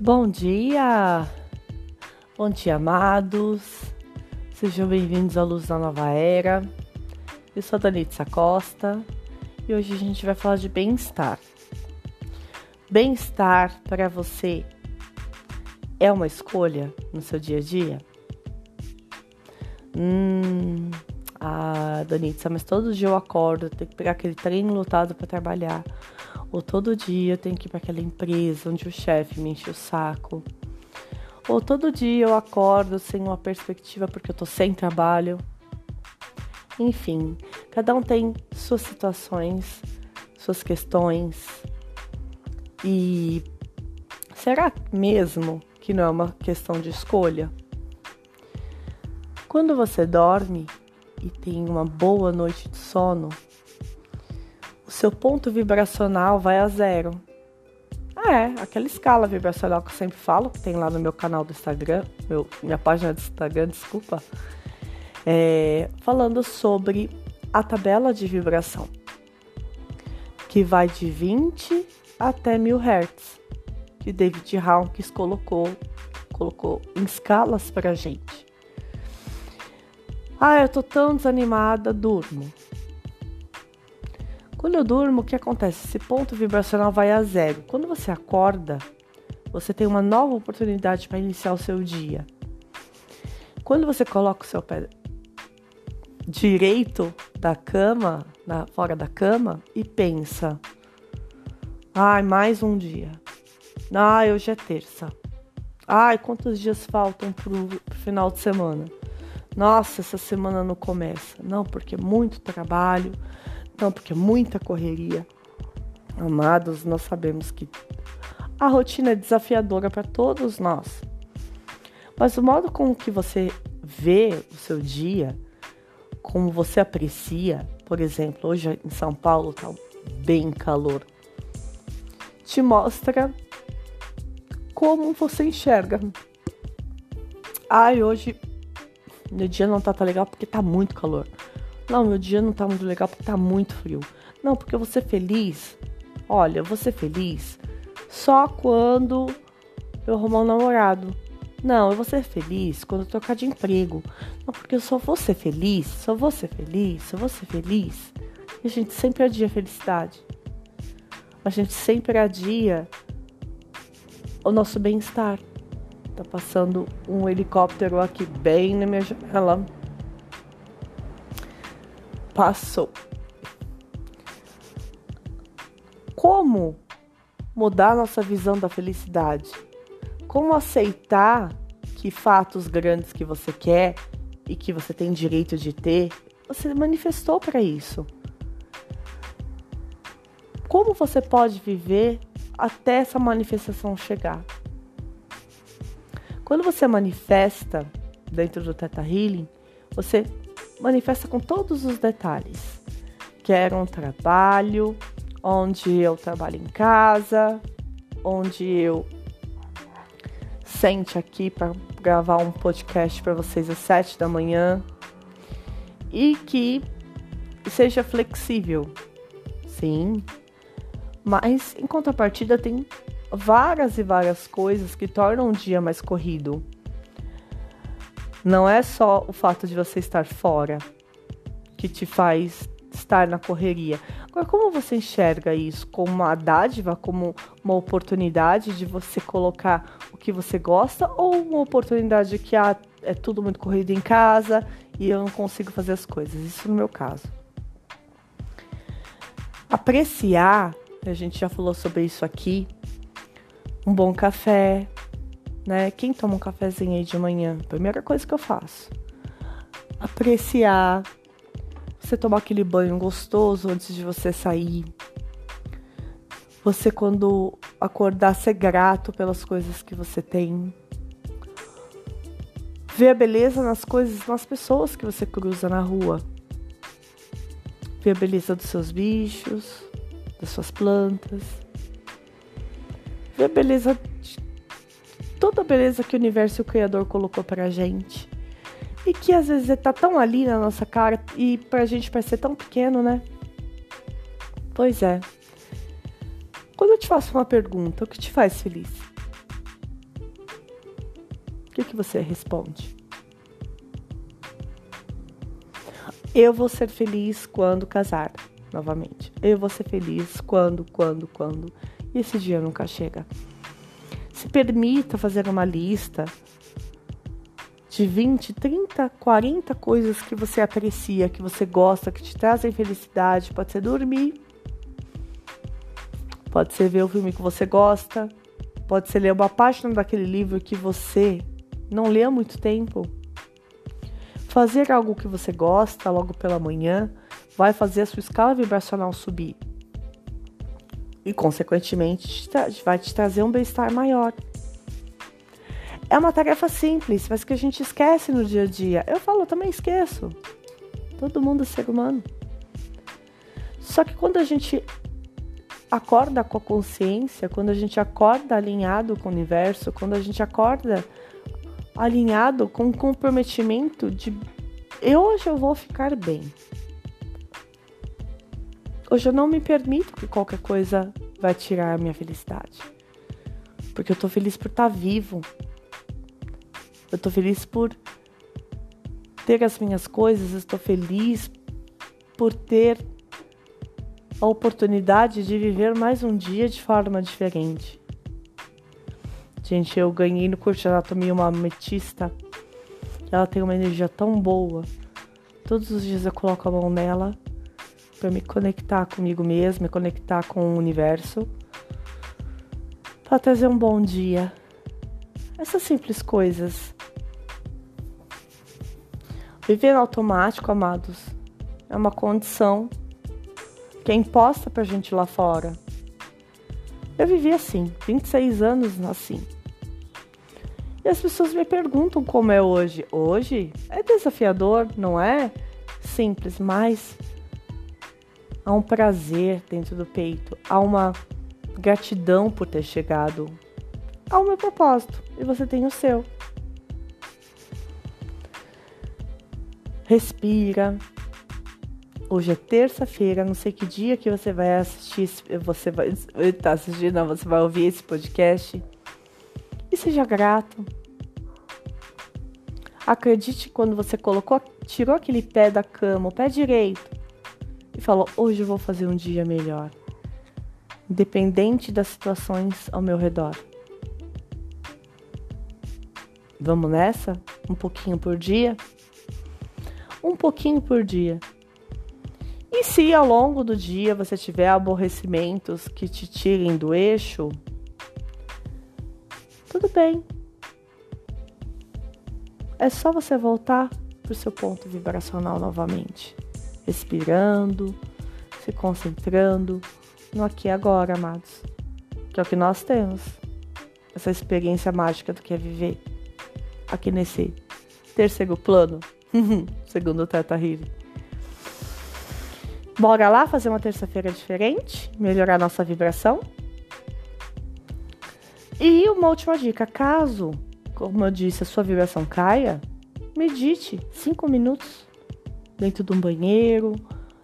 Bom dia! Bom dia, amados! Sejam bem-vindos à Luz da Nova Era. Eu sou a Danitza Costa e hoje a gente vai falar de bem-estar. Bem-estar para você é uma escolha no seu dia a dia? Hum, ah, Danitza, mas todo dia eu acordo, tenho que pegar aquele trem lotado para trabalhar ou todo dia eu tenho que ir para aquela empresa onde o chefe me enche o saco. Ou todo dia eu acordo sem uma perspectiva porque eu tô sem trabalho. Enfim, cada um tem suas situações, suas questões. E será mesmo que não é uma questão de escolha? Quando você dorme e tem uma boa noite de sono, o seu ponto vibracional vai a zero. É, aquela escala vibracional que eu sempre falo, que tem lá no meu canal do Instagram, meu, minha página do Instagram, desculpa, é, falando sobre a tabela de vibração, que vai de 20 até 1000 Hz, que David Hawkins colocou, colocou em escalas pra gente. Ah, eu tô tão desanimada, durmo. Quando eu durmo, o que acontece? Esse ponto vibracional vai a zero. Quando você acorda, você tem uma nova oportunidade para iniciar o seu dia. Quando você coloca o seu pé direito da cama, na, fora da cama, e pensa: ai, mais um dia. Ai, hoje é terça. Ai, quantos dias faltam pro, pro final de semana? Nossa, essa semana não começa. Não, porque é muito trabalho, não, porque é muita correria. Amados, nós sabemos que a rotina é desafiadora para todos nós. Mas o modo com que você vê o seu dia, como você aprecia, por exemplo, hoje em São Paulo tá bem calor, te mostra como você enxerga. Ai, hoje meu dia não tá tão legal porque tá muito calor. Não, meu dia não tá muito legal porque tá muito frio. Não, porque eu vou ser feliz. Olha, eu vou ser feliz só quando eu arrumar um namorado. Não, eu vou ser feliz quando eu trocar de emprego. Não, porque eu só vou ser feliz, só vou ser feliz, só vou ser feliz. E a gente sempre adia a felicidade. A gente sempre adia o nosso bem-estar. Tá passando um helicóptero aqui bem na minha janela passou. Como mudar nossa visão da felicidade? Como aceitar que fatos grandes que você quer e que você tem direito de ter, você manifestou para isso? Como você pode viver até essa manifestação chegar? Quando você manifesta dentro do Teta Healing, você manifesta com todos os detalhes. Quero um trabalho onde eu trabalho em casa, onde eu sente aqui para gravar um podcast para vocês às sete da manhã e que seja flexível, sim, mas em contrapartida tem várias e várias coisas que tornam o dia mais corrido. Não é só o fato de você estar fora que te faz estar na correria. Agora, como você enxerga isso? Como uma dádiva, como uma oportunidade de você colocar o que você gosta ou uma oportunidade que ah, é tudo muito corrido em casa e eu não consigo fazer as coisas? Isso no meu caso. Apreciar, a gente já falou sobre isso aqui, um bom café, né? Quem toma um cafezinho aí de manhã? Primeira coisa que eu faço. Apreciar. Você tomar aquele banho gostoso antes de você sair. Você quando acordar ser grato pelas coisas que você tem. Ver a beleza nas coisas, nas pessoas que você cruza na rua. Ver a beleza dos seus bichos, das suas plantas. Ver a beleza de toda a beleza que o universo e o Criador colocou pra gente. E que às vezes tá tão ali na nossa cara e pra gente parecer tão pequeno, né? Pois é. Quando eu te faço uma pergunta, o que te faz feliz? que, que você responde? Eu vou ser feliz quando casar, novamente. Eu vou ser feliz quando, quando, quando. E esse dia nunca chega. Permita fazer uma lista de 20, 30, 40 coisas que você aprecia, que você gosta, que te trazem felicidade. Pode ser dormir, pode ser ver o filme que você gosta, pode ser ler uma página daquele livro que você não lê há muito tempo. Fazer algo que você gosta logo pela manhã vai fazer a sua escala vibracional subir. E, consequentemente, vai te trazer um bem-estar maior. É uma tarefa simples, mas que a gente esquece no dia a dia. Eu falo, eu também esqueço. Todo mundo é ser humano. Só que quando a gente acorda com a consciência, quando a gente acorda alinhado com o universo, quando a gente acorda alinhado com o comprometimento de eu hoje eu vou ficar bem. Hoje eu não me permito que qualquer coisa vai tirar a minha felicidade. Porque eu tô feliz por estar tá vivo. Eu tô feliz por ter as minhas coisas, estou feliz por ter a oportunidade de viver mais um dia de forma diferente. Gente, eu ganhei no curso de anatomia uma ametista. Ela tem uma energia tão boa. Todos os dias eu coloco a mão nela para me conectar comigo mesma, me conectar com o universo, para trazer um bom dia. Essas simples coisas. Viver no automático, amados, é uma condição que é imposta pra gente lá fora. Eu vivi assim, 26 anos assim. E as pessoas me perguntam como é hoje. Hoje é desafiador, não é simples, mas há um prazer dentro do peito, há uma gratidão por ter chegado ao meu propósito e você tem o seu. Respira. Hoje é terça-feira, não sei que dia que você vai assistir, você vai estar tá assistindo, não, você vai ouvir esse podcast e seja grato. Acredite quando você colocou, tirou aquele pé da cama, o pé direito, falou: Hoje eu vou fazer um dia melhor, independente das situações ao meu redor. Vamos nessa? Um pouquinho por dia? Um pouquinho por dia. E se ao longo do dia você tiver aborrecimentos que te tirem do eixo, tudo bem. É só você voltar para o seu ponto vibracional novamente, respirando, se concentrando no aqui e agora, amados. Que é o que nós temos. Essa experiência mágica do que é viver aqui nesse terceiro plano, segundo o Teta Healing. Bora lá fazer uma terça-feira diferente, melhorar nossa vibração? E uma última dica: caso, como eu disse, a sua vibração caia, medite cinco minutos dentro de um banheiro,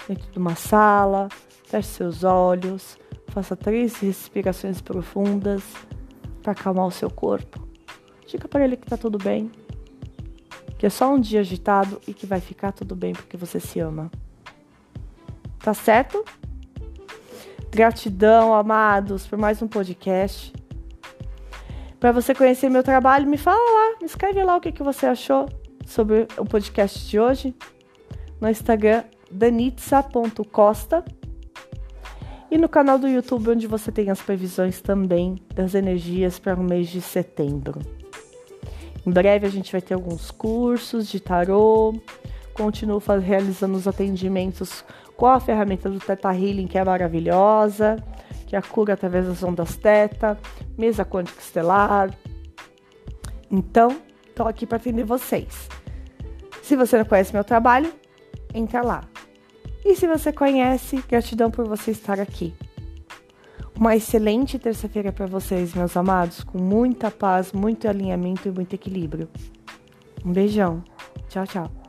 dentro de uma sala, feche seus olhos, faça três respirações profundas para acalmar o seu corpo. Diga para ele que tá tudo bem, que é só um dia agitado e que vai ficar tudo bem porque você se ama. Tá certo? Gratidão, amados, por mais um podcast. Para você conhecer meu trabalho, me fala lá, me escreve lá o que, que você achou sobre o podcast de hoje. No Instagram, danitza.costa. E no canal do YouTube, onde você tem as previsões também das energias para o mês de setembro. Em breve a gente vai ter alguns cursos de tarô. Continuo realizando os atendimentos com a ferramenta do Teta Healing, que é maravilhosa que é a cura através das ondas teta, mesa quântica estelar. Então, estou aqui para atender vocês. Se você não conhece meu trabalho, entra lá. E se você conhece, gratidão por você estar aqui. Uma excelente terça-feira para vocês, meus amados, com muita paz, muito alinhamento e muito equilíbrio. Um beijão. Tchau, tchau.